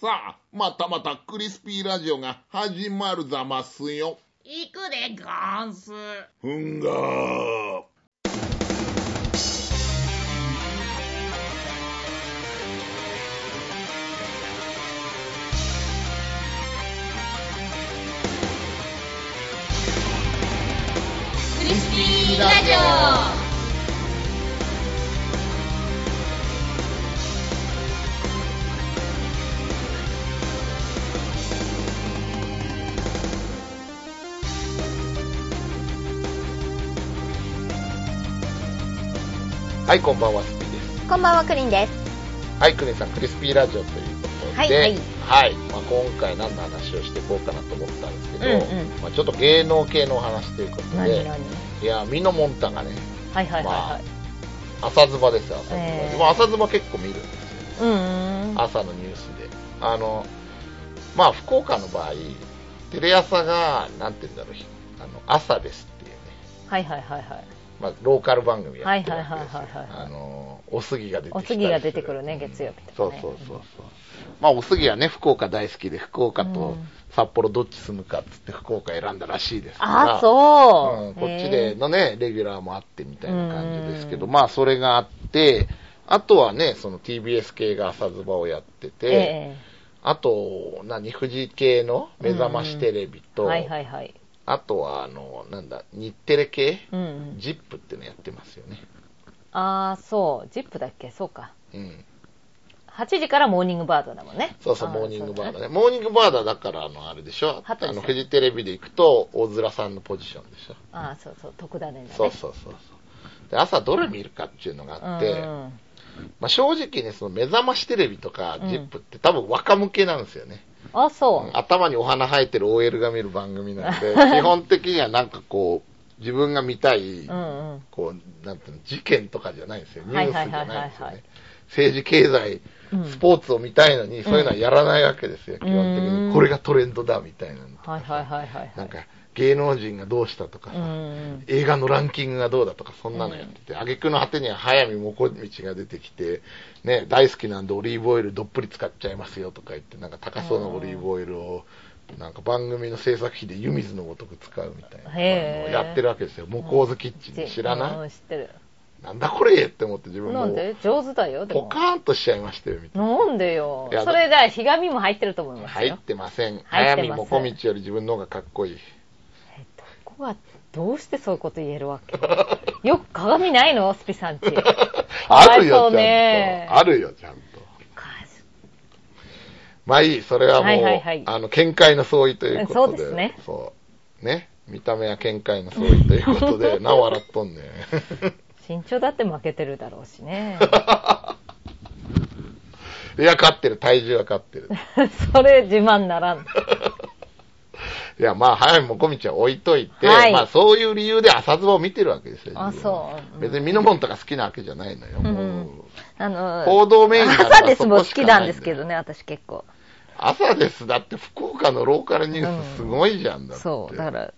さあ、またまたクリスピーラジオが始まるざますよ。行くでゴンス。ふんがー。クリスピーラジオ。はい、こんばんは、スピーです。こんばんは、クリンです。はい、クリンさん、クリスピーラジオということで、はいはいはいまあ、今回何の話をしていこうかなと思ったんですけど、うんうんまあ、ちょっと芸能系のお話ということで、何何いや、ミノモンタがね、はいはいはいまはい。朝ズバですよ、朝ズバ。えーまあ朝ズバ結構見るんですよ。うんうん。朝のニュースで。あの、まあ、福岡の場合、テレ朝が、なんて言うんだろう、あの朝ですっていうね、はいはいはいはい。まあ、ローカル番組やってるわけですよはいはいはいはいはいあの、おすぎが出てきたりするお次が出てくるね、月曜日とかね。そうそうそうそう。まあ、おすぎはね、福岡大好きで、福岡とうん札幌どっち住むかっつって福岡選んだらしいですから。あ、そう。うんこっちでのね、レギュラーもあってみたいな感じですけど、うんまあ、それがあって、あとはね、その TBS 系が朝ズバをやってて、えあと、何、富士系の目覚ましテレビと、えはいはいはい。あとは、あの、なんだ、日テレ系、うんうん。ジップってのやってますよね。ああ、そう。ジップだっけ？そうか。うん。8時からモーニングバードだもんね。そうそう、あモーニングバーだね。ね。モーニングバーだだから、あの、あれでしょ？あの、フジテレビで行くと、大空さんのポジションでしょ。ああ、そうそう。特ダネだね。そうそうそうそう。で、朝どれ見るかっていうのがあって、うんまあ、正直ね、その目覚ましテレビとか、うんジップって多分若向けなんですよね。あ、そう。頭にお花生えてる OL が見る番組なので、基本的にはなんかこう、自分が見たい、うんうん。こう、なんていうの、事件とかじゃないんですよ。ニュはいースじゃないんですよね。政治、経済、うんスポーツを見たいのに、そういうのはやらないわけですよ、基本的うんに。これがトレンドだ、みたいなはいはいはいはい。なんか、芸能人がどうしたとかさ、うんうん。映画のランキングがどうだとか、そんなのやってて、挙句の果てには早見もこみちが出てきて、ね、大好きなんでオリーブオイルどっぷり使っちゃいますよとか言って、なんか高そうなオリーブオイルを、なんか番組の制作費で湯水のごとく使うみたいなのをやってるわけですよ。モコーズキッチンで知らない、うん知ってる。なんだこれって思って自分もなんで上手だよ、でポも。カーンとしちゃいましたよ、みたいな。なんでよ。それじゃあ、ひがみも入ってると思います入っよ。てません。入早見もこみちより自分の方がかっこいい。えどうしてそういうこと言えるわけ？よく鏡ないの？スピさんち。あるよ、ちゃんねと。あるよ、ちゃんと。まあいい、それはもう、はいはいはいあの、見解の相違ということで。そうですねそう。ね。見た目は見解の相違ということで、なお笑っとんね。身長だって負けてるだろうしね。いや、勝ってる。体重は勝ってる。それ自慢ならん。いや、まあ、早見もこみちは置いといて、はいまあ、そういう理由で朝ズバを見てるわけですよ。あそう別にミノモンタが好きなわけじゃないのよ。うんあの、報道メイン朝ですも好きなんですけどね、私結構。朝です。だって、福岡のローカルニュースすごいじゃんだって。そう。だから、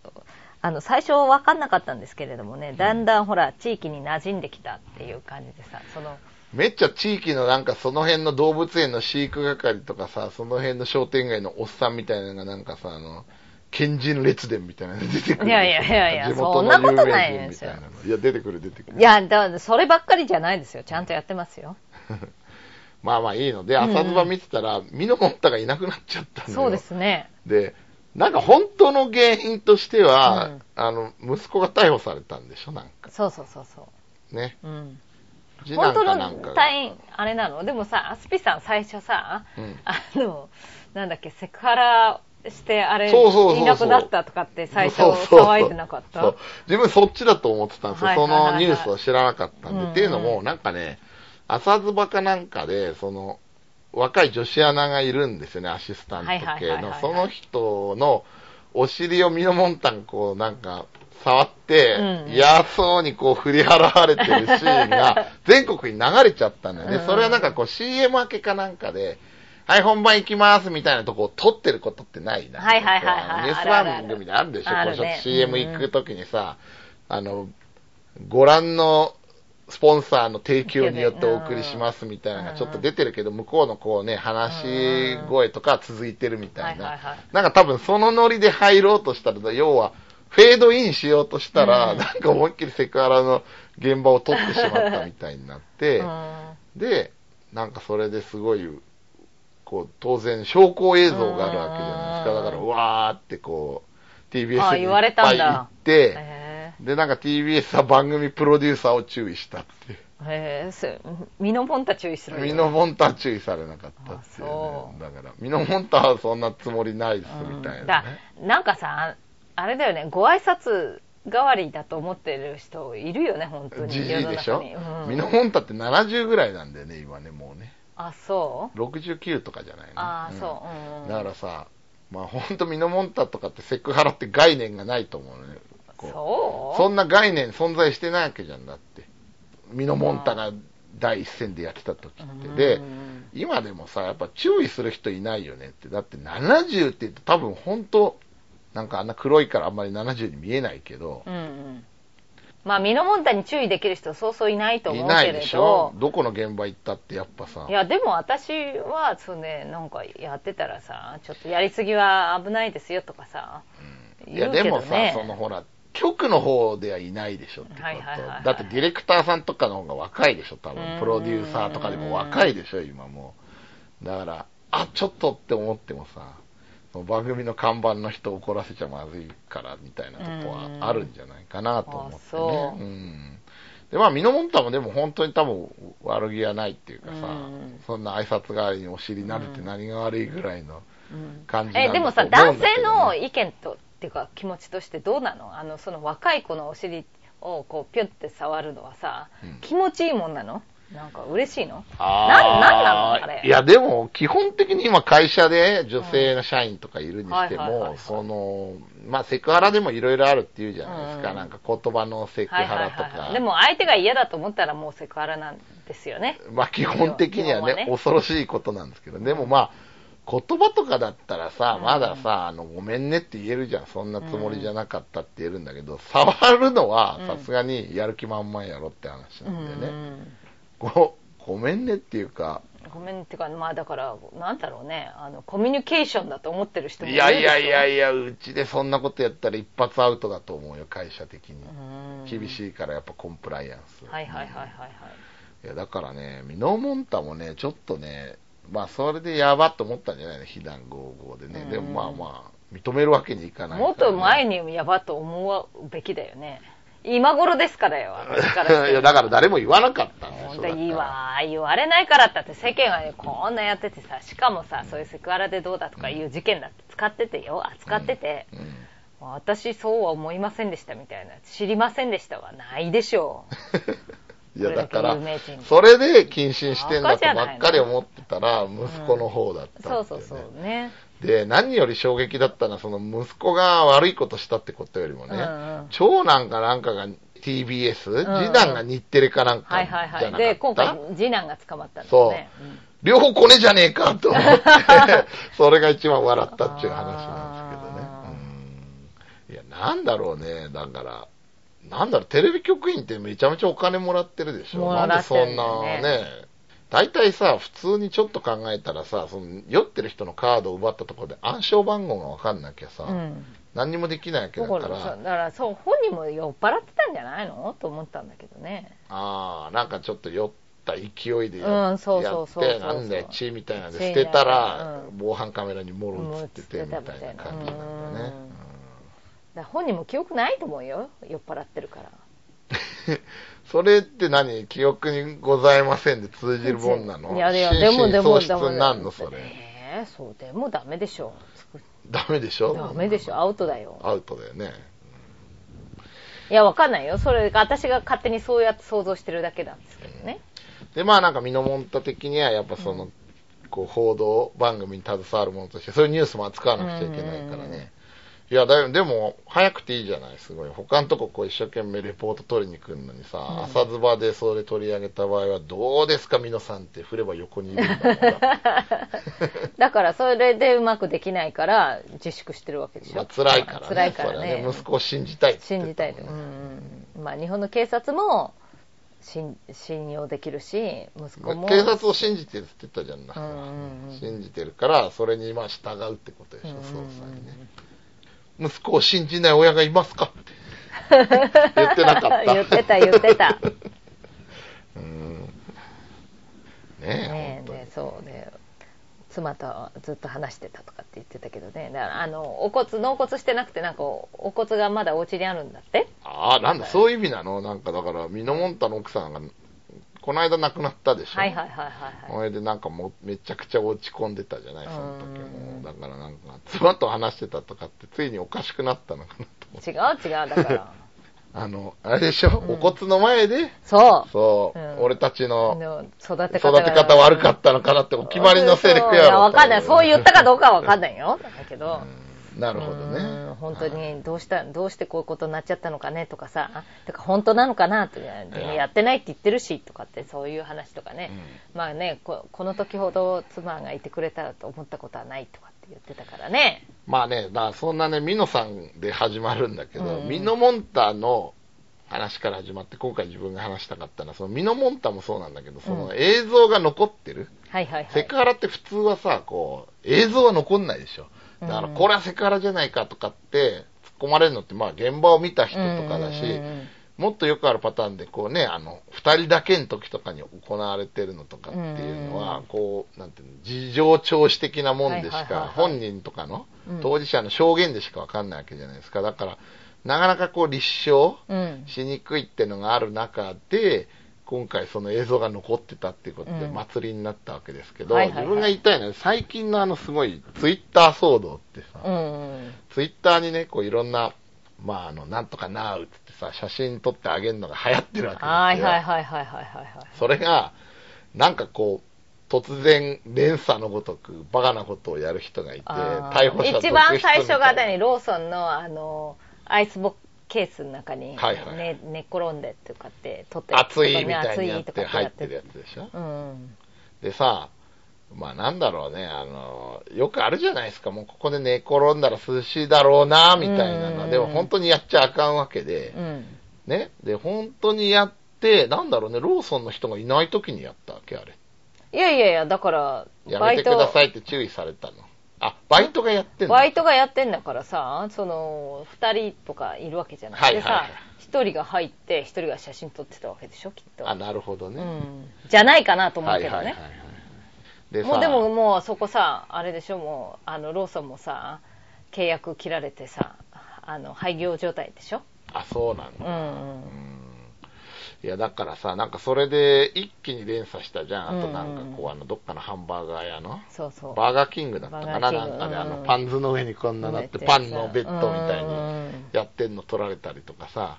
あの、最初分かんなかったんですけれどもね、だんだんほら、地域に馴染んできたっていう感じでさ、その、めっちゃ地域のなんかその辺の動物園の飼育係とかさ、その辺の商店街のおっさんみたいなのがなんかさ、あの、県人列伝みたいなの出てくる。いやいやいやいやそんなことないですよいや、出てくる出てくる。いや、だそればっかりじゃないですよ。ちゃんとやってますよ。まあまあいいので、朝ドバ見てたら、ミノモンタがいなくなっちゃったんだよ。そうですね。で、なんか本当の原因としては、うんあの、息子が逮捕されたんでしょ、なんか。そうそうそうそね。う。うん。本当。の隊員、あれなの？でもさ、アスピさん最初さ、うん。あの、なんだっけ、セクハラして、あれ、いなくなったとかって最初騒いでなかった？そう。自分そっちだと思ってたんですよ。そのニュースを知らなかったんで。っていうのも、なんかね、朝ズバかなんかで、その、若い女子アナがいるんですよね、アシスタント系。の。その人のお尻をミノモンタンこうなんか触って、うん。嫌そうにこう振り払われてるシーンが 全国に流れちゃったんだよね。うん。それはなんかこう CM 明けかなんかで、はい、本番行きますみたいなとこを撮ってることってないな。はいはいはいはい。ニュース番組であるでしょ、あるねこうちょっと CM 行くときにさ、あの、ご覧のスポンサーの提供によってお送りしますみたいなのがちょっと出てるけど、向こうのこうね、話し声とかは続いてるみたいな。はいはいはい。なんか多分そのノリで入ろうとしたら、要は、フェードインしようとしたら、うんなんか思いっきりセクハラの現場を撮ってしまったみたいになって、うんで、なんかそれですごい、こう、当然証拠映像があるわけじゃないですか。だから、うわーってこう、TBS にいっあ言われたぱいんだ行って、へで、なんか TBS は番組プロデューサーを注意したっていう。えへえすミノモンタ注意するミノモンタは注意されなかったっていうあそね。だから、ミノモンタはそんなつもりないですみたいなだね。なんかさあれだよねご挨拶代わりだと思ってる人いるよね本当にじじいでしょ？うんミノモンタって70ぐらいなんだよね、今ね、もうね。あそう？69とかじゃないね。ああんそう、うん、だからさ、まあ本当ミノモンタとかってセクハラって概念がないと思うのね。そう？そんな概念存在してないわけじゃんだって。ミノモンタが第一線でやってた時って。でう、ん今でもさ、やっぱ注意する人いないよねって。だって70って言うと多分本当、なんかあんな黒いからあんまり70に見えないけど、うんうん。まあミノモンタに注意できる人そうそういないと思いうなけれいでしょ？どどこの現場行ったってやっぱさ。い、やでも私はそうねなんかやってたらさちょっとやりすぎは危ないですよとかさいや言うけどでもさ、ねそのほら、局の方ではいないでしょってこと。はいはいはいはい。だってディレクターさんとかの方が若いでしょ、多うん。分。プロデューサーとかでも若いでしょ、今もう。だから、あ、ちょっとって思ってもさ、番組の看板の人怒らせちゃまずいからみたいなとこはあるんじゃないかなと思ってね。う。うん。で、まあ、ミノモンタもでも本当に多分悪気はないっていうかさ、うん。そんな挨拶代わりにお尻撫でて何が悪いぐらいのうん。感じなんだえでもさ男性の意見とっていうか気持ちとしてどうなの？あのその若い子のお尻をこうピュッて触るのはさ、うん。気持ちいいもんなの？なんか嬉しいの？あー。なんなんなの？あれ。いや、でも、基本的に今会社で女性の社員とかいるにしてもその、まあ、セクハラでもいろいろあるっていうじゃないですか。うんなんか言葉のセクはいハラとはいはいはいか。でも相手が嫌だと思ったらもうセクハラなんですよね。まあ、基本的にはねはね。恐ろしいことなんですけど、でもまあ、言葉とかだったらさ、うん。まださ、あの、ごめんねって言えるじゃん。そんなつもりじゃなかったって言えるんだけど、触るのはうんさすがにやる気満々やろって話うなんだよね。んご、ごめんねっていうか、ごめんっていうかまあだからなんだろうね。あのコミュニケーションだと思ってる人もいいやいやいやいや、うちでそんなことやったら一発アウトだと思うよ、会社的に。うん。厳しいからやっぱコンプライアンス。はいはいはいはいはい。いや、だからね、ミノモンタもね、ちょっとね、まあそれでやばっと思ったんじゃないの、非難合々でね。うん。でもまあまあ、認めるわけにいかないね。もっと前にやばと思うべきだよね今頃ですからよ私から いや、だから誰も言わなかったんですいいだからわ言われないからってって世間はねこんなやっててさしかもさそういうセクハラでどうだとかいう事件だって使っててよ扱ってて、うん私そうは思いませんでしたみたいな。知りませんでしたはないでしょ いや、だからそれで謹慎してんだとばっかり思ってたら、息子の方だったっていそうそうそうねで、何より衝撃だったのは、その息子が悪いことしたってことよりもね、うんうん。長男かなんかが TBS、ん次男が日テレかなんかはいじゃなかった、はいはいで今回次男が捕まったんですそう。ね、うん。両方コネじゃねえかと思って、それが一番笑ったっていう話なんですけどね。あ。うん。いや、なんだろうね、だから、なんだろう、テレビ局員ってめちゃめちゃお金もらってるでしょ。もなんでらってるそんなよねね、大体さ、普通にちょっと考えたらさ、その酔ってる人のカードを奪ったところで暗証番号がわかんなきゃさ、うん。何にもできないわけだから。ら、そうだからそう本人も酔っ払ってたんじゃないの？と思ったんだけどね。ああ、なんかちょっと酔った勢いでや,、うんそうそうそうそうやって、なんだよ、血みたいなんで血捨てたら、うん。防犯カメラにもろ映っててみたいなもろ映ってたみたいな感じなんだよね。だ本人も記憶ないと思うよ。酔っ払ってるから それって何記憶にございませんで通じるもんなの？いやいやでもでも喪失になんのそれ？えーそうでもダメでしょ。ダメでしょ？ダメでしょ。アウトだよ。アウトだよね。いやわかんないよ。それが私が勝手にそうやって想像してるだけなんですけどね。で、まあなんかミノモンタ的にはやっぱその、こう報道番組に携わるものとして、そういうニュースも扱わなくちゃいけないからうんね。いや、だよでも、早くていいじゃない、すごい。他のとここう一生懸命レポート取りに来るのにさ、うん。朝ズバでそれ取り上げた場合は、どうですか、ミノさんって振れば横にいるんだから。だからそれでうまくできないから自粛してるわけでしょ、まあ辛いからね。辛いからそれはね息子を信じたいって言信じたいう。ん。まあ、日本の警察も信信用できるし息子も。警察を信じてるって言ったじゃんな、うんうんうん。信じてるからそれにまあ従うってことでしょ、うんうんうん。捜査にね息子を信じない親がいますか？って言ってなかった。言ってた言ってた。うん。ねえねえそうね。妻とずっと話してたとかって言ってたけどね。だからあのお骨納骨してなくてなんかおお骨がまだお家にあるんだって。ああなんだそういう意味なの？なんかだからミノモンタの奥さんがこの間亡くなったでしょ。はいはいはいはいはい。それでなんかもうめちゃくちゃ落ち込んでたじゃないその時うん。もだからなんか妻と話してたとかってついにおかしくなったのかなと違う違うだから。あのあれでしょ、うん。お骨の前で？そう。そう、うん。俺たちのの育て方育て方悪かったのかなってお決まりのセリフそういやろやわかんない。そう言ったかどうかかはわかんないよ。だけど、なるほどうんね本当にどうしたどうしてこういうことになっちゃったのかねとかさ。てか本当なのかなってでもやってないって言ってるしとかってそういう話とかね、まあねここの時ほど妻がいてくれたらと思ったことはないとかって言ってたからね。まあねだからそんなねミノさんで始まるんだけど、うん。ミノモンタの話から始まって今回自分が話したかったのはそのミノモンタもそうなんだけどその映像が残ってる、はいはいはい。セクハラって普通はさこう映像は残んないでしょだからうん。これはセクハラじゃないかとかって突っ込まれるのってまあ現場を見た人とかだし、もっとよくあるパターンでこうねあの2人だけの時とかに行われてるのとかっていうのは、うん。こうなんていうの事情聴取的なもんでしか本人とかのうん。当事者の証言でしか分かんないわけじゃないですか。だからなかなかこう立証うん。しにくいってのがある中で今回その映像が残ってたっていうことでうん。祭りになったわけですけど、はいはいはい。自分が言いたいのは最近のあのすごいツイッター騒動ってさ、うんうん。ツイッターにねこういろんなまああのなんとかなうってさ写真撮ってあげるのが流行ってるわけですよ、はいはいはいはいはいはいはい。それがなんかこう突然連鎖のごとくバカなことをやる人がいて逮捕者一番最初がみたいな何？ローソンのあのアイスボックスケースの中に、ねはいはい。寝っ転んでとかって撮ってる熱いみたいにやって入ってるやつでしょ？うん。でさまあなんだろうねあのよくあるじゃないですか。もうここで寝転んだら涼しいだろうなみたいなの。うん。でも本当にやっちゃあかんわけで。うん。ね？で本当にやってなんだろうねローソンの人がいない時にやったわけあれ。いやいやいやだからやめてくださいって注意されたのあバイトがやってんのバイトがやってんだからさその2人とかいるわけじゃない、はいはいはい。でさ1人が入って1人が写真撮ってたわけでしょきっと。あなるほどね、うん、じゃないかなと思うけどね、はいはいはいはい。でさもうでももうそこさあれでしょもうあのローソンもさ契約切られてさあの廃業状態でしょ。あそうなんだ、うんうん。うんいやだからさなんかそれで一気に連鎖したじゃん。あとなんかこうあのどっかのハンバーガー屋の。そうそう。バーガーキングだったかななんかであうん。のパンズの上にこんななってうん。パンのベッドみたいうん。にやってんの取られたりとかさ。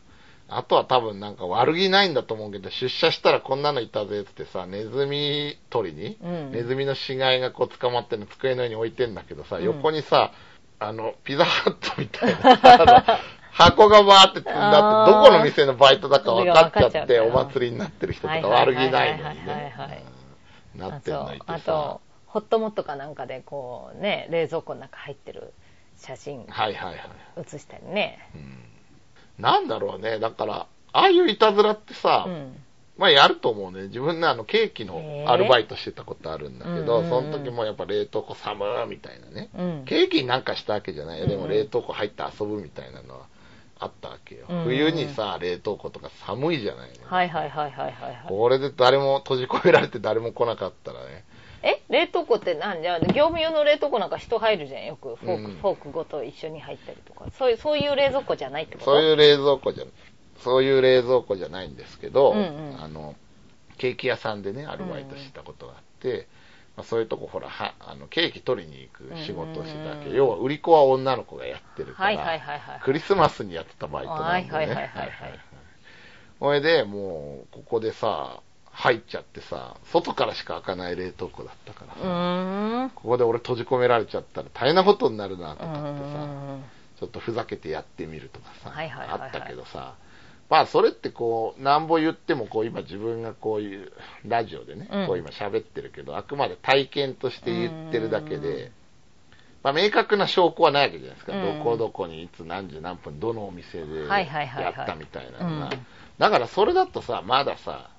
あとは多分なんか悪気ないんだと思うけど出社したらこんなのいたぜってさネズミ取りに、うん。ネズミの死骸がこう捕まってるの机の上に置いてんだけどさ、うん。横にさあのピザハットみたいな 箱がバーって積んだってどこの店のバイトだか分かっちゃってお祭りになってる人とか悪気ないのにねうんなあってんのいてさとあとホットモットかなんかでこうね冷蔵庫の中入ってる写真はいはいはい写したりねうんなんだろうね、だから、ああいういたずらってさ、うんまあやると思うね。自分ね、あの、ケーキのアルバイトしてたことあるんだけど、うんうんうんその時もやっぱ冷凍庫寒ーみたいなね。うんケーキになんかしたわけじゃないよ。でも冷凍庫入って遊ぶみたいなのはあったわけよ。うんうん。冬にさ、冷凍庫とか寒いじゃない、ね、はいはいはいはいはいはい。これで誰も閉じ込められて誰も来なかったらね。え？冷凍庫ってなんじゃ業務用の冷凍庫なんか人入るじゃんよく。フォーク,、うん。フォークごと一緒に入ったりとか。そういうそういう冷蔵庫じゃないってこと？そういう冷蔵庫じゃ、そういう冷蔵庫じゃないんですけど、うんうん。あの、ケーキ屋さんでね、アルバイトしたことがあって、まあ、そういうとこほらはあの、ケーキ取りに行く仕事をしてたわけ、要は売り子は女の子がやってるから、はいはいはいはい。クリスマスにやってたバイトなんでね。ほいで、もう、ここでさ、入っちゃってさ、外からしか開かない冷凍庫だったからうさ、ここで俺閉じ込められちゃったら大変なことになるなとうかってさ、ん。ちょっとふざけてやってみるとかさ、はいはいはいはい。あったけどさ、まあそれってこう、なんぼ言ってもこう今自分がこういうラジオでね、うん。こう今喋ってるけど、あくまで体験として言ってるだけうん。で、まあ明確な証拠はないわけじゃないですか。うん。どこどこにいつ何時何分どのお店でやったみたいなのが。うん。だからそれだとさ、まださ、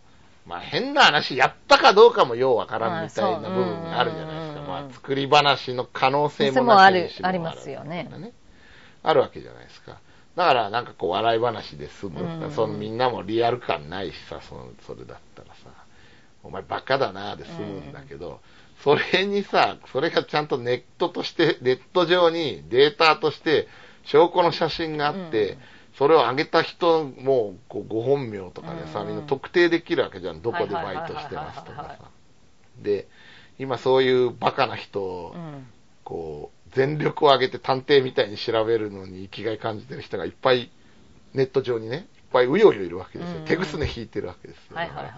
まあ変な話、やったかどうかもようわからんみたいな部分があるじゃないですか。うん。まあ作り話の可能性もなしにしもありますよね。あるわけじゃないですか。だからなんかこう笑い話で済む。うんそのみんなもリアル感ないしさ、そのそれだったらさ、お前バカだなで済むんだけど、それにさ、それがちゃんとネットとして、ネット上にデータとして証拠の写真があって、うんそれを上げた人もこうご本名とかでさ、うんみんな特定できるわけじゃん。どこでバイトしてますとかさ。で、今そういうバカな人をうんこう、全力を挙げて探偵みたいに調べるのに生きがい感じてる人がいっぱい、ネット上にね、いっぱいうようよいるわけですよ。うん。手ぐすね引いてるわけですよ。はいはいはい。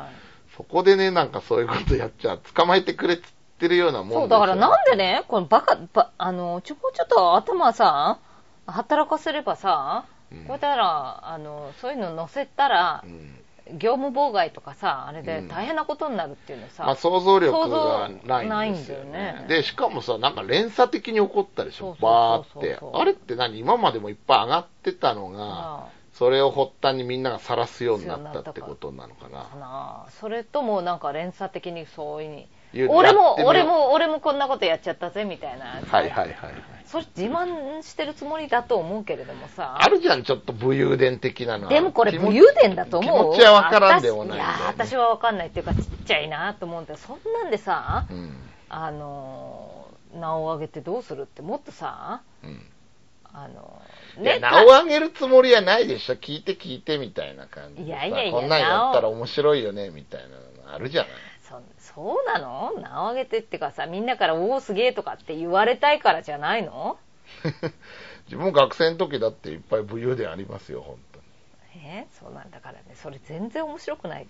そこでね、なんかそういうことやっちゃ、捕まえてくれっつってるようなもんそう、だからなんでね、このバカ、ばあの、ちょこちょっと頭さ、働かせればさ、うん。こうやったら、あの、そういうの載せたらう、ん業務妨害とかさ、あれでうん。大変なことになるっていうのさ、まあ想像力想が像ないんですよね。で、しかもさ、なんか連鎖的に起こったでしょ、バーって。あれって何？今までもいっぱい上がってたのが、あそれを発端にみんなが晒すようになったってことなのかなあ。か。なそれともなんか連鎖的にそういうにいうの俺も俺も俺もこんなことやっちゃったぜみたいな、はいはいはいはい。それ自慢してるつもりだと思うけれどもさあるじゃん、ちょっと武勇伝的なのは。でもこれ武勇伝だと思う気持ちはわからんでもないね私いや私はわかんないっていうかちっちゃいなと思うんだよそんなんでさ、うん。あの名を上げてどうするってもっとさうん。あのね名を上げるつもりはないでしょ。聞いて聞いてみたいな感じでさ。いやいやいやこんなんやったら面白いよね、みたいなのあるじゃない。そそうなの？名を上げてってかさみんなから「おおすげえ」とかって言われたいからじゃないの？自分も学生の時だっていっぱい武勇伝ありますよ、本当に。えそうなんだからね。それ全然面白くない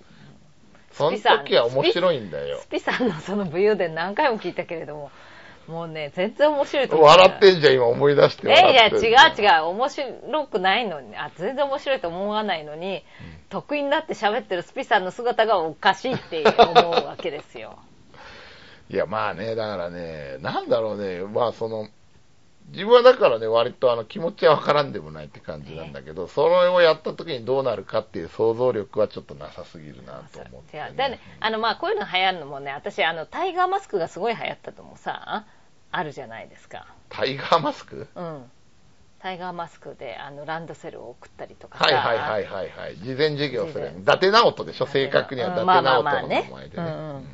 その時は面白いんだよ。ス。ピさんのその武勇伝何回も聞いたけれどももうね全然面白いと思う。笑ってんじゃん、今思い出してえいや違う違う。面白くないのにあ全然面白いと思わないのに、得意になって喋ってるスピさんの姿がおかしいって思うわけですよ。いや、まあね、だからね、なんだろうね、まあその、自分はだからね、割とあの気持ちはわからんでもないって感じなんだけど、それをやった時にどうなるかっていう想像力はちょっとなさすぎるなと思って、違うでねあのまあこういうの流行るのもね私あのタイガーマスクがすごい流行ったともさあるじゃないですか。タイガーマスク？うんタイガーマスクであのランドセルを送ったりとかさ。はいはいはいはいはい。事前授業する。伊達直人でしょ？正確には伊達直人の名前でね。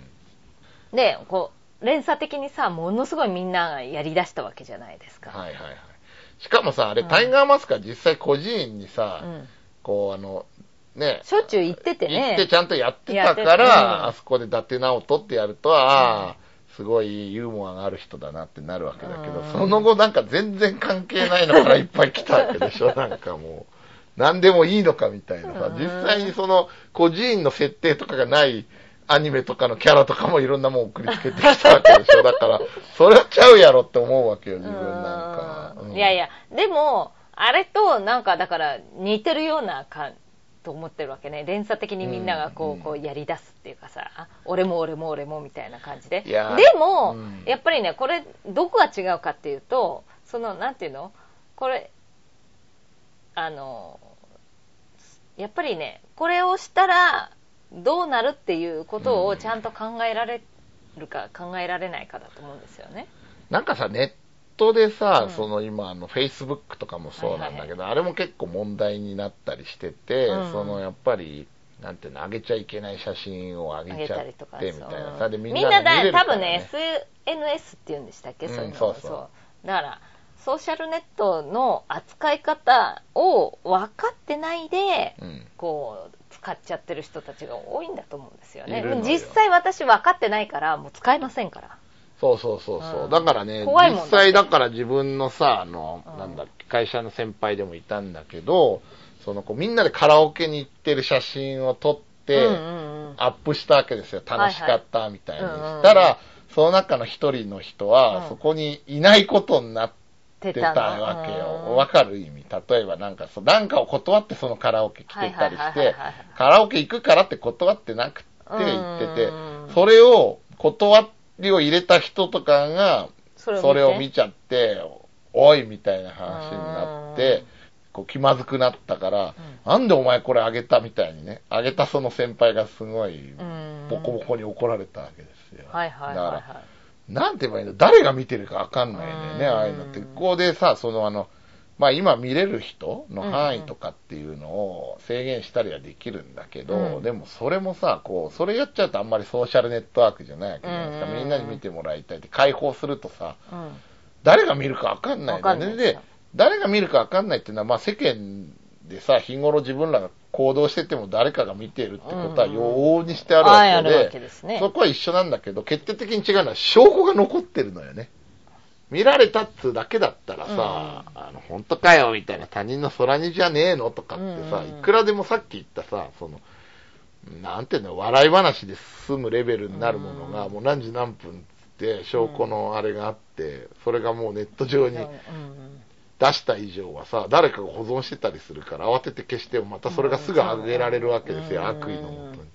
でこう連鎖的にさものすごいみんながやりだしたわけじゃないですか、はいはいはい。しかもさ、あれ、うん。タイガーマスクは実際個人にさ、うん。こうあの、ね、しょっちゅう行っててね。行ってちゃんとやってたから、あそこで伊達直人ってやると、ああ、すごいユーモアがある人だなってなるわけだけど、うんその後なんか全然関係ないのからいっぱい来たわけでしょ、なんかもう。何でもいいのかみたいなさう、ん実際にその個人の設定とかがないアニメとかのキャラとかもいろんなもん送りつけてきたわけでしょ。だから、それはちゃうやろって思うわけよ、自分なんか。うんうんいやいやでもあれとなんかだから似てるようなかと思ってるわけね。連鎖的にみんながこう,、うん。こうやり出すっていうかさあ俺も俺も俺もみたいな感じで。でも、うん。やっぱりねこれどこが違うかっていうとそのなんていうの？これあのやっぱりねこれをしたらどうなるっていうことをちゃんと考えられるか考えられないかだと思うんですよね。なんかさ、ネットでさ、うん。その今、あの、Facebook とかもそうなんだけど、はあれも結構問題になったりしてて、うん。そのやっぱり、なんていうの、上げちゃいけない写真を上げちゃって、みたいなさ、で、みんみんなだなで見れるから多分ね SNS って言うんでしたっけ、うんそういうのそうそう。だからソーシャルネットの扱い方を分かってないで、うん。こう使っちゃってる人たちが多いんだと思うんですよね。よ。実際私分かってないからもう使えませんからそうそうそうそう。うん。だからね、実際だから自分のさ、あの、うん。なんだっけ、会社の先輩でもいたんだけど、その子みんなでカラオケに行ってる写真を撮って、うんうんうん。アップしたわけですよ。楽しかったみたいに。はいはい。うんうんしたら、その中の一人の人は、うん。そこにいないことになって出たわけうん。よ。わかる意味。例えばなんかそう、なんかを断ってそのカラオケ来てたりしてカラオケ行くからって断ってなくて行っててうん、それを断りを入れた人とかが、そそれを見ちゃって、おいみたいな話になって、こう気まずくなったから、なんでお前これあげたみたいにね、あげたその先輩がすごい、うん。ボコボコに怒られたわけですよ。はいはいはいだはから、なんて言えばいいの誰が見てるかわかんないんだよね、うん。ああいうのって。ここでさ、そのあの、まあ今見れる人の範囲とかっていうのを制限したりはできるんだけど、うんでもそれもさ、こう、それやっちゃうとあんまりソーシャルネットワークじゃないわけじゃないですか。うんみんなに見てもらいたいって解放するとさ、い。うん誰が見るかわかんないんね。で誰が見るかわかんないっていうのは、まあ世間でさ、日頃自分らが行動してても誰かが見てるってことはうん往々にしてあるわけで、やるわけですね。そこは一緒なんだけど、決定的に違うのは証拠が残ってるのよね。見られたっつうだけだったらさ、あの、本当かよみたいな他人の空にじゃねえのとかってさ、うん。うんいくらでもさっき言ったさ、その、なんていうの、笑い話で済むレベルになるものが、うん。もう何時何分って証拠のあれがあって、それがもうネット上にうんうん。出した以上はさ、誰かが保存してたりするから、慌てて消してもまたそれがすぐ上げられるわけですよ、うん。悪意のもとに。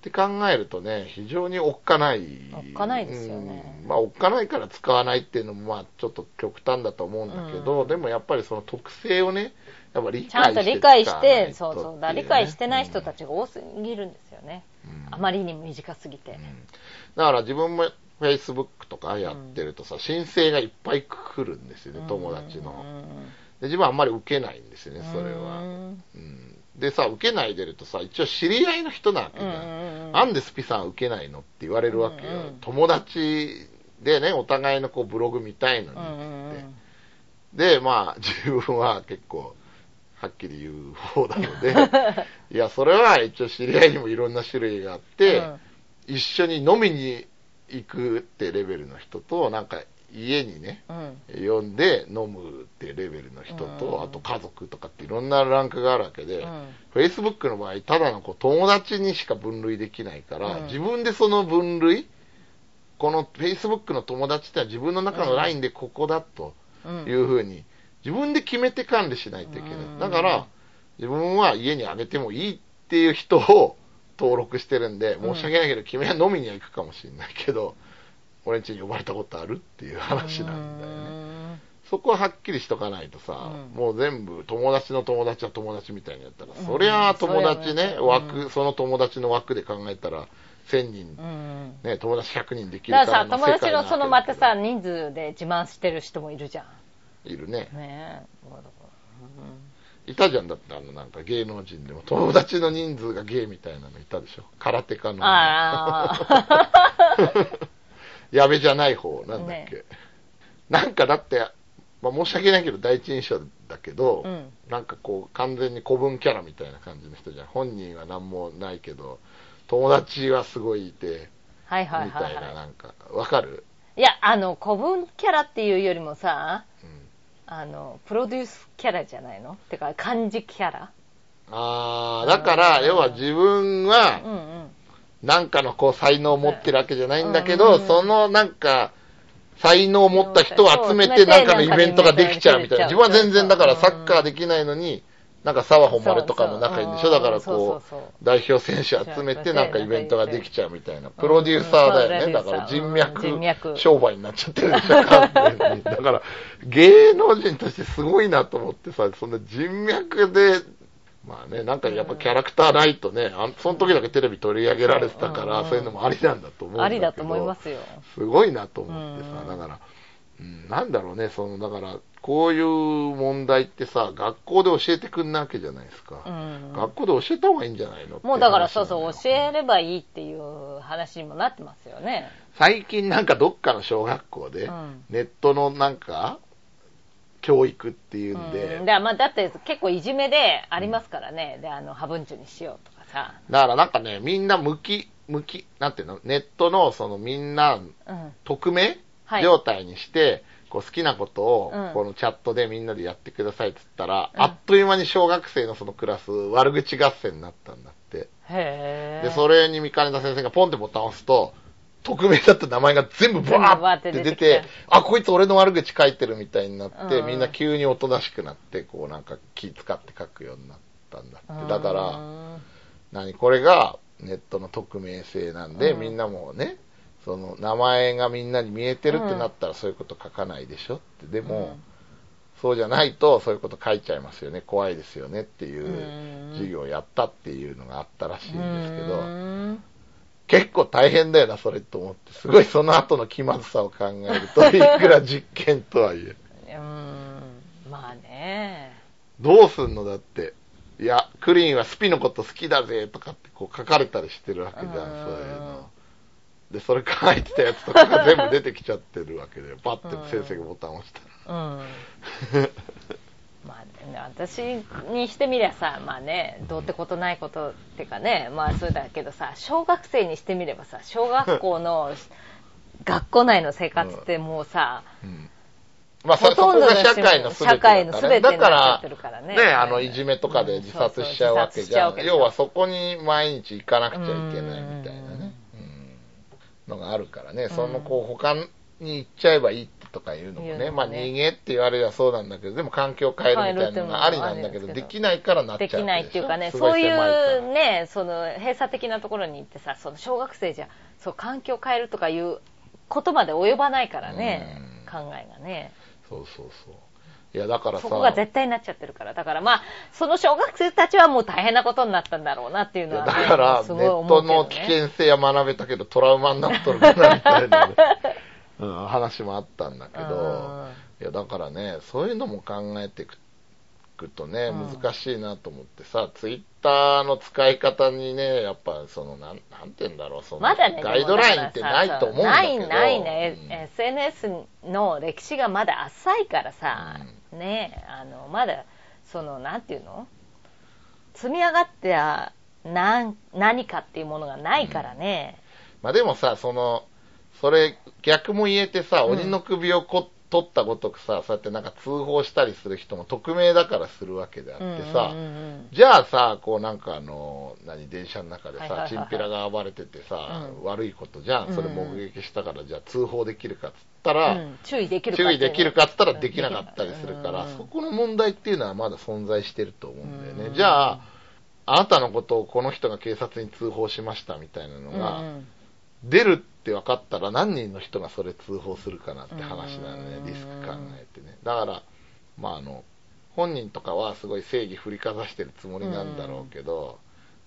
って考えるとね、非常におっかない。おっかないですよねうんまあ、おっかないから使わないっていうのも、まあ、ちょっと極端だと思うんだけど、うんでもやっぱりその特性をね、やっぱ理ちゃんと解して理解して、とそうそう。だ理解してない人たちが多すぎるんですよね。うんあまりにも短すぎてうん。だから自分も Facebook とかやってるとさ、申請がいっぱい来るんですよね、友達の。で自分はあんまり受けないんですよね、それは。うんでさ、受けないでるとさ、一応知り合いの人なわけじゃん。なんでスピさん受けないのって言われるわけよ。うんうん友達でね、お互いのこうブログ見たいのにうんうんってで、まあ、自分は結構、はっきり言う方なので、いや、それは一応知り合いにもいろんな種類があって、一緒に飲みに行くってレベルの人と、なんか家にね、うん。呼んで飲むってレベルの人と、うん。あと家族とかっていろんなランクがあるわけで、うん。Facebook の場合、ただのこう友達にしか分類できないから、うん。自分でその分類、この Facebook の友達ってのは自分の中のラインでここだとうん。いうふうに、自分で決めて管理しないといけない。うん。だから、自分は家にあげてもいいっていう人を登録してるんで、うん申し訳ないけど、君は飲みには行くかもしれないけど、俺ん家に呼ばれたことあるっていう話なんだよね。そこははっきりしとかないとさ、うんもう全部友達の友達は友達みたいにやったら、うんそりゃあ友達ね、うんその友達の枠で考えたら、1000人、ね、友達100人できるだかかららさ、友達のそのまたさ、ね、人数で自慢してる人もいるじゃん。いるね。ねいたじゃんだって、あの、なんか芸能人でも友達の人数がゲイみたいなのいたでしょ。空手家うんの。ああ。やべじゃない方、なんだっけ。ねなんかだって、まあ、申し訳ないけど第一印象だけど、うんなんかこう完全に古文キャラみたいな感じの人じゃん。本人は何もないけど、友達はすごいいて、はいはいみたいな、なんか、わかる、い。いや、あの、古文キャラっていうよりもさ、うん、あの、プロデュースキャラじゃないの？てか、漢字キャラ？あー、だから、要は自分はう、んうん。なんかのこう才能を持ってるわけじゃないんだけど、うん。そのなんか、才能を持った人を集めてなんかのイベントができちゃうみたいな。自分は全然だからうんサッカーできないのに、なんか沢穂丸とかも仲いいんでしょ。だからこそうう、代表選手集めてなんかイベントができちゃうみたいな。プロデューサーだよね。だから人脈商売になっちゃってるでしょ、完全に。だから芸能人としてすごいなと思ってさ、そんな人脈で、まあね、なんかやっぱキャラクターないとね、あんその時だけテレビ取り上げられてたから、うんそういうのもありなんだと思うんだけど。ありだと思いますよ。すごいなと思ってさ、うんだから、うん、なんだろうね、その、だから、こういう問題ってさ、学校で教えてくんなわけじゃないですか。うん学校で教えた方がいいんじゃないのもうだからそうそう、教えればいいっていう話にもなってますよね。最近なんかどっかの小学校で、うんネットのなんか、教育っていうんで、うん、でまあ、だって結構いじめでありますからね。で、あの、ハブンチュにしようとかさ。だからなんかね、みんな向き、向き、なんていうの？ネットのそのみんなうん。匿名はい状態にして、こう好きなことをうんこのチャットでみんなでやってくださいって言ったら、うんあっという間に小学生のそのクラス悪口合戦になったんだって。へぇで、それに見かねた先生がポンってボタンを押すと、匿名だった名前が全部バーって出てあ、こいつ俺の悪口書いてるみたいになって、うん。みんな急におとなしくなって、こうなんか気使って書くようになったんだって。だから、うん何これがネットの匿名性なんで、うん。みんなもねその名前がみんなに見えてるってなったらそういうこと書かないでしょって。でも、そうじゃないとそういうこと書いちゃいますよね、怖いですよねっていううん。授業をやったっていうのがあったらしいんですけうど、ん結構大変だよな、それと思って、すごいその後の気まずさを考えると、いくら実験とはいえ。うんまあねどうすんのだって。いや、クリーンはスピのこと好きだぜとかってこう書かれたりしてるわけじゃん、そううんいうの。で、それ書いてたやつとかが全部出てきちゃってるわけで、パッて先生がボタンを押したうんら。まあね、私にしてみりゃさ、まあね、どうってことないことっていうかね、まあそうだけどさ、小学生にしてみればさ、小学校の学校内の生活ってもうさ、うん。まほとんどの社会の全てだ社会のってるからね。ね、あの、いじめとかで自殺しちゃうわけじゃん。要はそこに毎日行かなくちゃいけないみたいなね、うん。のがあるからね、そのこう、他に行っちゃえばいいとかいうのもね、ねまあ逃げって言われればそうなんだけど、でも環境を変えるみたいなのがありなんだけど、ですけどできないからなっちゃうできないっていうかね、そういうね、その閉鎖的なところに行ってさ、その小学生じゃ、そう、環境を変えるとかいうことまで及ばないからね、うん考えがね。そうそうそう。いや、だからさ、そこが絶対になっちゃってるから。だからまあ、その小学生たちはもう大変なことになったんだろうなっていうのは、ね、だから、すネットの危ね。険性は学べたけど、トラウマになっとるかな、みたいなね、うん、話もあったんだけど、いや、だからね、そういうのも考えていくとね、うん。難しいなと思ってさ、ツイッターの使い方にね、やっぱ、その、なん、なんて言うんだろう、その、まだね、ガイドラインってないと思うんだけど。ないないね、うん。SNS の歴史がまだ浅いからさ、ねあのまだそのなんていうの？積み上がっては何何かっていうものがないからね、まあでもさ、その、それ逆も言えてさ、うん。鬼の首をこ取ったごとくさ、そうやってなんか通報したりする人も匿名だからするわけであってさ、じゃあさ、こうなんかあの、何、電車の中でさ、チンピラが暴れててさ、うん。悪いことじゃん。それうん目撃したから、じゃあ通報できるかっつったら、うん。注意できるか注意できるかっつったらうん。できなかったりするから、うん。そこの問題っていうのはまだ存在してると思うんだよね。うん。じゃあ、あなたのことをこの人が警察に通報しましたみたいなのが、出るって分かったら何人の人がそれ通報するかなって話なのねうん。リスク考えてね。だからまああの本人とかはすごい正義振りかざしてるつもりなんだろうけど、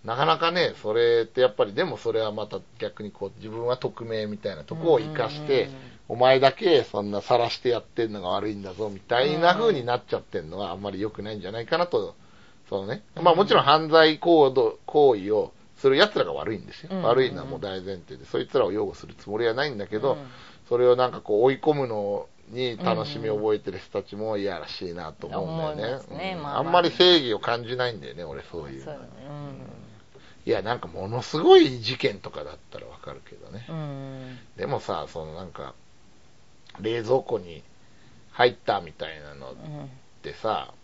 なかなかねそれってやっぱりでもそれはまた逆にこう自分は匿名みたいなとこを生かして、お前だけそんな晒してやってんのが悪いんだぞみたいな風になっちゃってんのはあんまり良くないんじゃないかなとそのね。まあもちろん犯罪行動行為をする奴らが悪いんですよ、うん。悪いのはもう大前提で。そいつらを擁護するつもりはないんだけど、うん。それをなんかこう追い込むのに楽しみを覚えてる人たちもいやらしいなと思うんだよね。あまあ。あんまり正義を感じないんだよね俺そういうの。そういやなんかものすごい事件とかだったらわかるけどね、うん。うんでもさそのなんか冷蔵庫に入ったみたいなのっうんてさ、うん、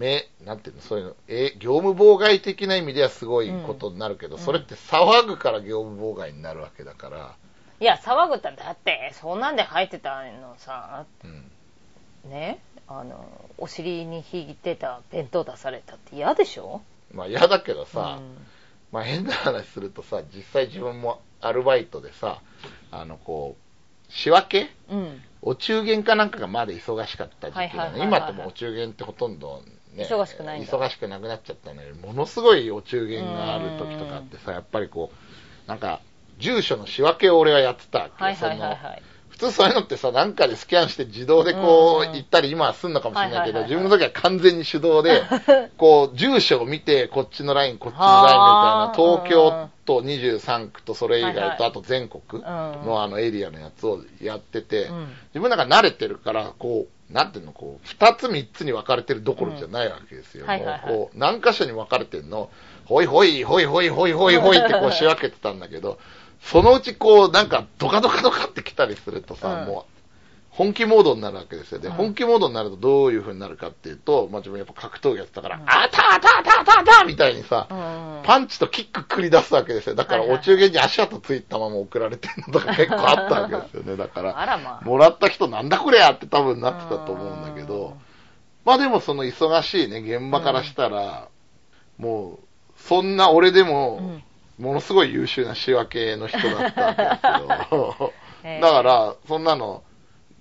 めなんていうのそういうのえ業務妨害的な意味ではすごいことになるけど、うん。それって騒ぐから業務妨害になるわけだから、いや騒ぐったらだってそんなんで入ってたのさ。うん、ね？あのお尻に引いてた弁当出されたって嫌でしょ？まあ嫌だけどさ、うん。まあ変な話するとさ実際自分もアルバイトでさあのこう仕分け？うん。お中元かなんかがまだ忙しかった時期はいはいはいはいだね今ってもうお中元ってほとんどね忙しくない忙しくなくなっちゃったのよ。ものすごいお中元がある時とかってさやっぱりこうなんか住所の仕分けを俺はやってたわけよ。はいはいはいそのはい。普通そういうのってさ、なんかでスキャンして自動でこううん行ったり、今はすんのかもしれないけど、自分の時は完全に手動で、こう、住所を見て、こっちのライン、こっちのラインみたいなは、あ東京都23区とそれ以外と、あと全国のあのエリアのやつをやっててうん、自分なんか慣れてるから、こう、なんていうの、こう、二つ三つに分かれてるどころじゃないわけですよ。こう、何箇所に分かれてるの、ほいほい、ほいほいほいほいほいってこう仕分けてたんだけど、そのうちこう、なんかドカドカドカって来たりするとさ、うん。もう、本気モードになるわけですよ。で、うん。本気モードになるとどういう風になるかっていうと、まあ自分やっぱ格闘技やってたから、うん。あたあたあたあたあたみたいにさ、うん。パンチとキック繰り出すわけですよ。だからお中元に足跡ついたまま送られてるのとか結構あったわけですよね。だから、あらまあ。もらった人なんだこれやって多分なってたと思うんだけどうん、まあでもその忙しいね、現場からしたら、もう、そんな俺でも、ものすごい優秀な仕分けの人だったわけですよ。へえだから、そんなの、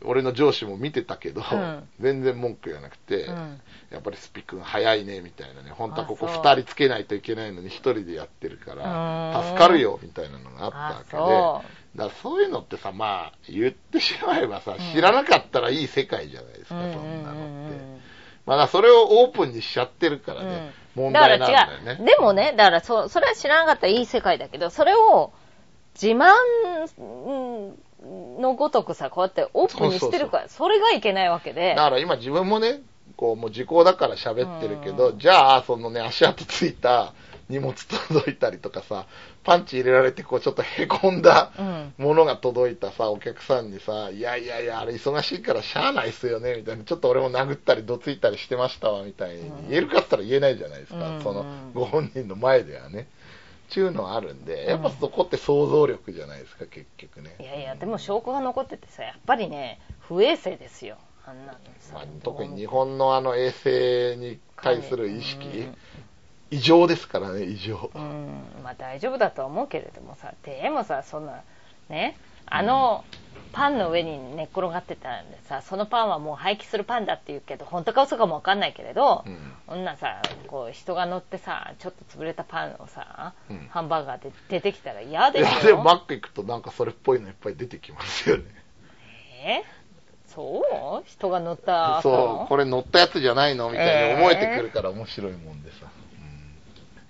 俺の上司も見てたけど、ん。全然文句言わなくて、うん。やっぱりスピ君早いねみたいなね、本当はここあそう。2人つけないといけないのに1人でやってるかうら、助かるよみたいなのがあったわけで、だからそういうのってさ、まあ言ってしまえばさ、ん。知らなかったらいい世界じゃないですか、うんそんなのって。うんうんうんまあそれをオープンにしちゃってるからね、問だか題なんだよら違ね。う。でもね、だからそ、それは知らなかったらいい世界だけど、それを自慢のごとくさ、こうやってオープンにしてるから、それがいけないわけでだ。から今自分もね、こうもう時効だから喋ってるけど、うんじゃあ、そのね、足跡ついた荷物届いたりとかさ、パンチ入れられてこうちょっとへこんだうん。ものが届いたさ、お客さんにさ、いやいやいや、あれ忙しいからしゃあないっすよね、みたいな、ちょっと俺も殴ったりどついたりしてましたわ、みたいに言えるかって言ったら言えないじゃないですか、うんそのご本人の前ではね。ちゅうのはあるんで、やっぱそこって想像力じゃないですか、結局ね。いやいや、でも証拠が残っててさ、やっぱりね、不衛生ですよ。あんなのさ。まあ、特に日本のあの衛生に対する意識、うん異常ですからね、異常。うん、まあ大丈夫だとは思うけれどもさ、でもさ、そんな、ね、あの、パンの上に寝っ転がってたんでさ、そのパンはもう廃棄するパンだって言うけど、本当か嘘かもわかんないけれど、うん。そんなさ、こう人が乗ってさ、ちょっと潰れたパンをさ、うん。ハンバーガーで出てきたら嫌でいしょ？やでもマック行くとなんかそれっぽいのいっぱい出てきますよね。え？そう？人が乗ったそう、これ乗ったやつじゃないの？みたいに思えてくるから面白いもんでさ。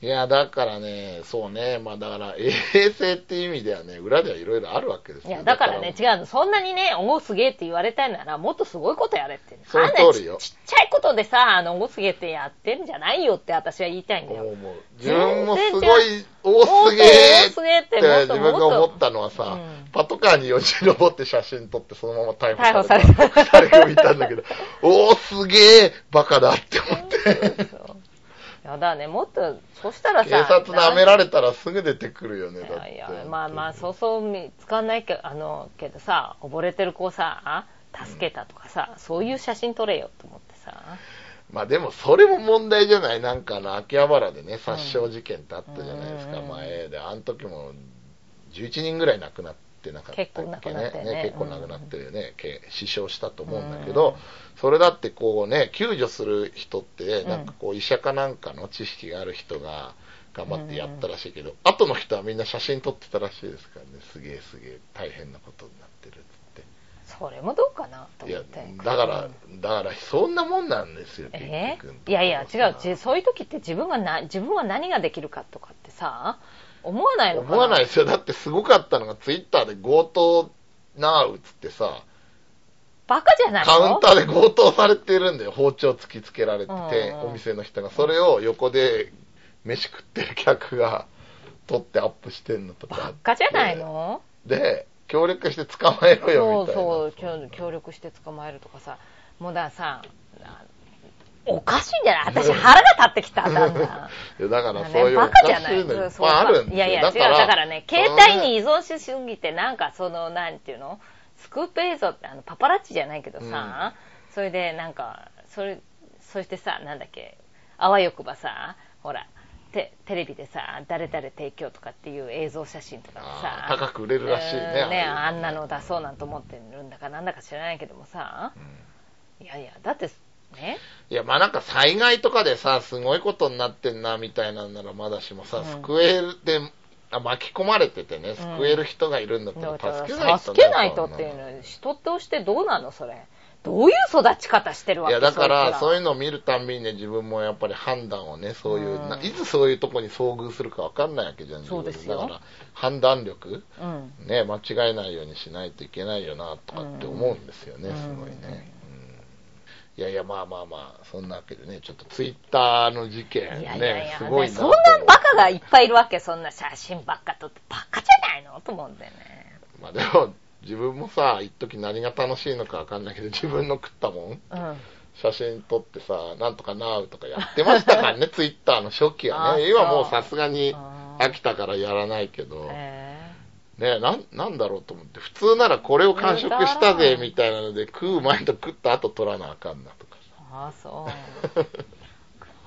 うんいや、だからね、そうね、まあだから衛生っていう意味ではね、裏ではいろいろあるわけですよ。いや、だからね、違うの。そんなにね、おごすげえって言われたいなら、もっとすごいことやれって。その通りよちちっちゃいことでさ、あの、おごすげえってやってんじゃないよって私は言いたいんだよ。思う思う自分もすごい多すげ多すげえーって自分が思ったのはさ、うんパトカーによじ登って写真撮ってそのまま逮捕逮捕されたされた二人を見たんだけど、おーすげえバカだって思って。やだね、もっと、そしたらさ、警察舐められたらすぐ出てくるよね、だって。いやいや、まあまあ、そうそう見つかんないけど、あの、けどさ、溺れてる子をさ、あ助けたとかさ、そういう写真撮れよと思ってさ。まあでもそれも問題じゃない？なんかあの秋葉原でね殺傷事件ってあったじゃないですか、うん前であの時も11人ぐらい亡くなってなかったっけ結構亡くなってね。結構亡くなってるよね、け死傷したと思うんだけど、それだってこうね救助する人ってなんかこう医者かなんかの知識がある人が頑張ってやったらしいけど、後の人はみんな写真撮ってたらしいですからね。すげえすげえ大変なことになってるって。それもどうかなといや思って。だから、うんだからそんなもんなんですよ結え局いやいや、違う。ち。そういう時って自分がな、自分は何ができるかとかってさ、思わないのかな？思わないですよ。だってすごかったのがツイッターで強盗なうつってさ、バカじゃないの？カウンターで強盗されてるんだよ。包丁突きつけられてて、うんうんお店の人が。それを横で飯食ってる客が撮ってアップしてんのとか。バカじゃないの？で、協力して捕まえろよみたいな。そうそう協、協力して捕まえるとかさ、もうださ、あおかしいんじゃない？私腹が立ってきた、だんだん。いやだからねそういうおバカじゃない。いのいっそうぱいあるんですよ。いやいや、違う。だからね、携帯に依存しすぎて、なんかその、なんていうの？スクープ映像って、あの、パパラッチじゃないけどさ、それでなんか、それ、そしてさ、なんだっけ、あわよくばさ、ほら、テテレビでさ、誰々提供とかっていう映像写真とかでさ高く売れるらしいねうんね、あんなの出そうなんて思ってるんだかなんだか知らないけどもさ、いやいや、だって、ね、いや、まあなんか災害とかでさ、すごいことになってんな、みたいなんならまだしもさ、うん。救えるって、あ巻き込まれててね、救える人がいるんだったらだから助けないと、ね。助けないとっていうの人としてどうなのそれ。どういう育ち方してるわけいや、だから、そういうののを見るたんびにね、自分もやっぱり判断をね、そういう、うん。ないつそういうとこに遭遇するかわかんないわけじゃん、自分そうですよ。だから、判断力、うん。ね、間違えないようにしないといけないよな、とかって思うんですよね、うん。すごいね。うんいやいや、まあまあまあ、そんなわけでね、ちょっとツイッターの事件いやいやいねや、、すごいなと。そんなバカがいっぱいいるわけそんな写真ばっか撮ってバカじゃないのと思うんだよね。まあでも、自分もさ、一時何が楽しいのかわかんないけど、自分の食ったもん、うん。写真撮ってさ、なんとかなうとかやってましたからね、ツイッターの初期はね。今もうさすがに飽きたからやらないけど、えねなん、なんだろうと思って、普通ならこれを完食したぜ、みたいなので、食う前と食った後撮らなあかんなとか。ー、ああそう。さ。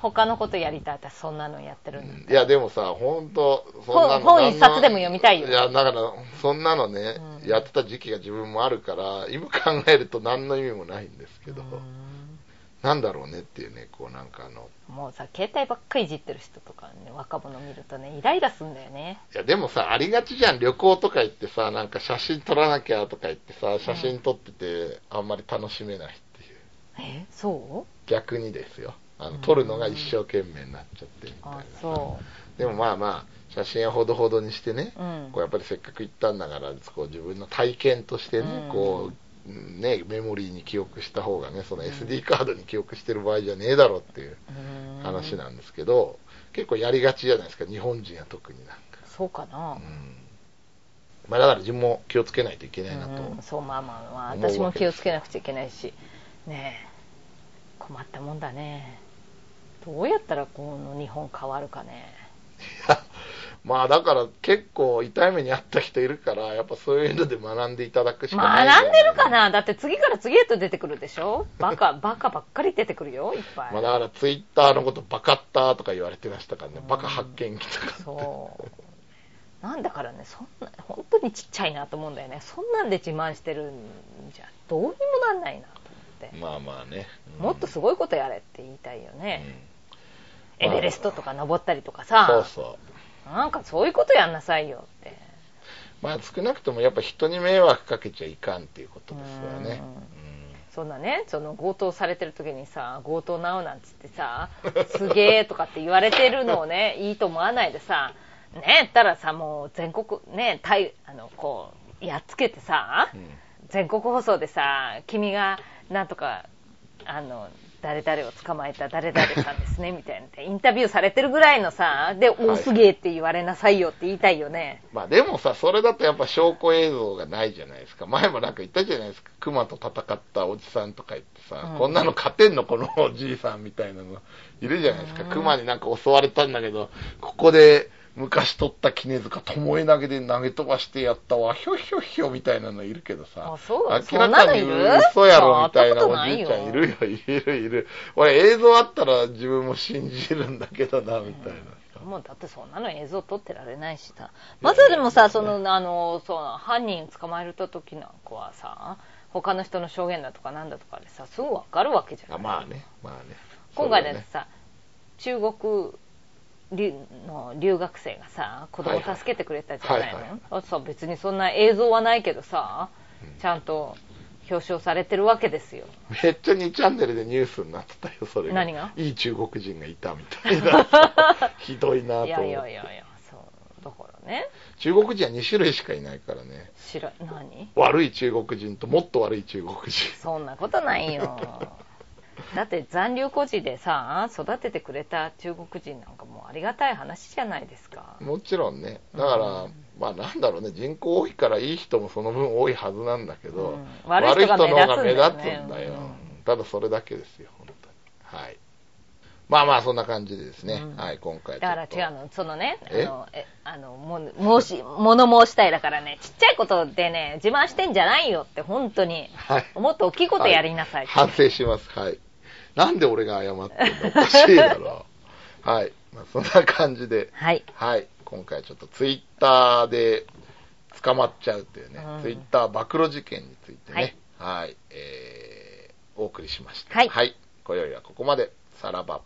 他のことやりたい私そんなのやってるんだいや、でもさ、本当そんなの本本一冊でも読みたいよ。いや、だから、そんなのね、うん。やってた時期が自分もあるから、今考えると何の意味もないんですけど、なんだろうねっていうね、こうなんかあの、もうさ携帯ばっかりいじってる人とかね若者見るとねイライラすんだよねいや、でもさ、ありがちじゃん。旅行とか行ってさ、なんか写真撮らなきゃとか言ってさ、写真撮ってて、あんまり楽しめないっていう。えそ逆にですよ。あの、うん撮るのが一生懸命になっちゃってみたいな。そでもまあまあ、写真はほどほどにしてね、ううんこうやっぱりせっかく行ったんだから、こう自分の体験としてね、うんこう、ね、メモリーに記憶した方がね、その SD カードに記憶してる場合じゃねえだろっていううん。話なんですけど、結構やりがちじゃないですか、日本人は特になんか。そうかな。うん。まあだから自分も気をつけないといけないなと。うんそうまあまあまあ私も気をつけなくちゃいけないしねえ。困ったもんだね。どうやったらこの日本変わるかね まあだから結構痛い目にあった人いるから、やっぱそういうので学んでいただくしかない学んでるかな？だって次から次へと出てくるでしょ？バカ バカばっかり出てくるよいっぱい、まあだからツイッターのことバカッターとか言われてましたからね、バカ発見器とかって。そう。なんだからねそんな本当にちっちゃいなと思うんだよね。そんなんで自慢してるんじゃどうにもなんないなと思って、まあまあね。うん。もっとすごいことやれって言いたいよね、うん。エベレストとか登ったりとかさ、そうそう。なんかそういうことやんなさいよって。まあ少なくともやっぱ人に迷惑かけちゃいかんっていうことですよね。そんなねその強盗されてる時にさ強盗なうなんつってさすげえとかって言われてるのをね いいと思わないでさねえったらさもう全国ねたいあのこうやっつけてさうんうん。全国放送でさ君がなんとかあの誰々を捕まえた誰々さんですね みたいなインタビューされてるぐらいのさでおすげえって言われなさいよって言いたいよね、まあでもさ、それだとやっぱ証拠映像がないじゃないですか。前もなんか言ったじゃないですか。熊と戦ったおじさんとか言ってさ、うんこんなの勝てんのこのおじいさんみたいなのいるじゃないですか。うん熊になんか襲われたんだけど、ここで昔取った絹塚、巴投げで投げ飛ばしてやったわ、ひょひょひょみたいなのいるけどさ。明らかに嘘やろみたいなおじいちゃんいるよ、いるいる。俺映像あったら自分も信じるんだけどな、みたいな。さ。もうだってそんなの映像撮ってられないしさ。まずでもさそのあのそう犯人捕まえる時なんかはさ他の人の証言だとかなんだとかでさすぐ分かるわけじゃなあいまあね、まあね。今回だってさ、中国留の留学生がさ子供助けてくれたじゃないの、はいはいはい。あさ別にそんな映像はないけどさうん。ちゃんと表彰されてるわけですよ。めっちゃ2チャンネルでニュースになってたよ、それが。何が？いい中国人がいたみたいな。さ。ひどいなと思って。いやいやいやいやそうだからね。中国人は2種類しかいないからね。知ら何？悪い中国人ともっと悪い中国人。そんなことないよだって残留孤児でさ育ててくれた中国人なんかもうありがたい話じゃないですかもちろんね。だから、うんまあなんだろうね、人口多いからいい人もその分多いはずなんだけど、うん悪い人がの方が目目立つんだよ。うんただそれだけですよ。まあまあそんな感じでですね、うんはい、今回だから違うのそのねあえのえあのも申し物申したいだからねちっちゃいことでね自慢してんじゃないよって本当にはい。もっと大きいことやりなさいって、反省します。はい。なんで俺が謝ってんの？おかしいだろう。はい。まあ、そんな感じで、はいはい。今回ちょっとツイッターで捕まっちゃうっていうね、うんツイッター暴露事件についてね、はい、えー、お送りしました。はいはい。今宵はここまで。さらば。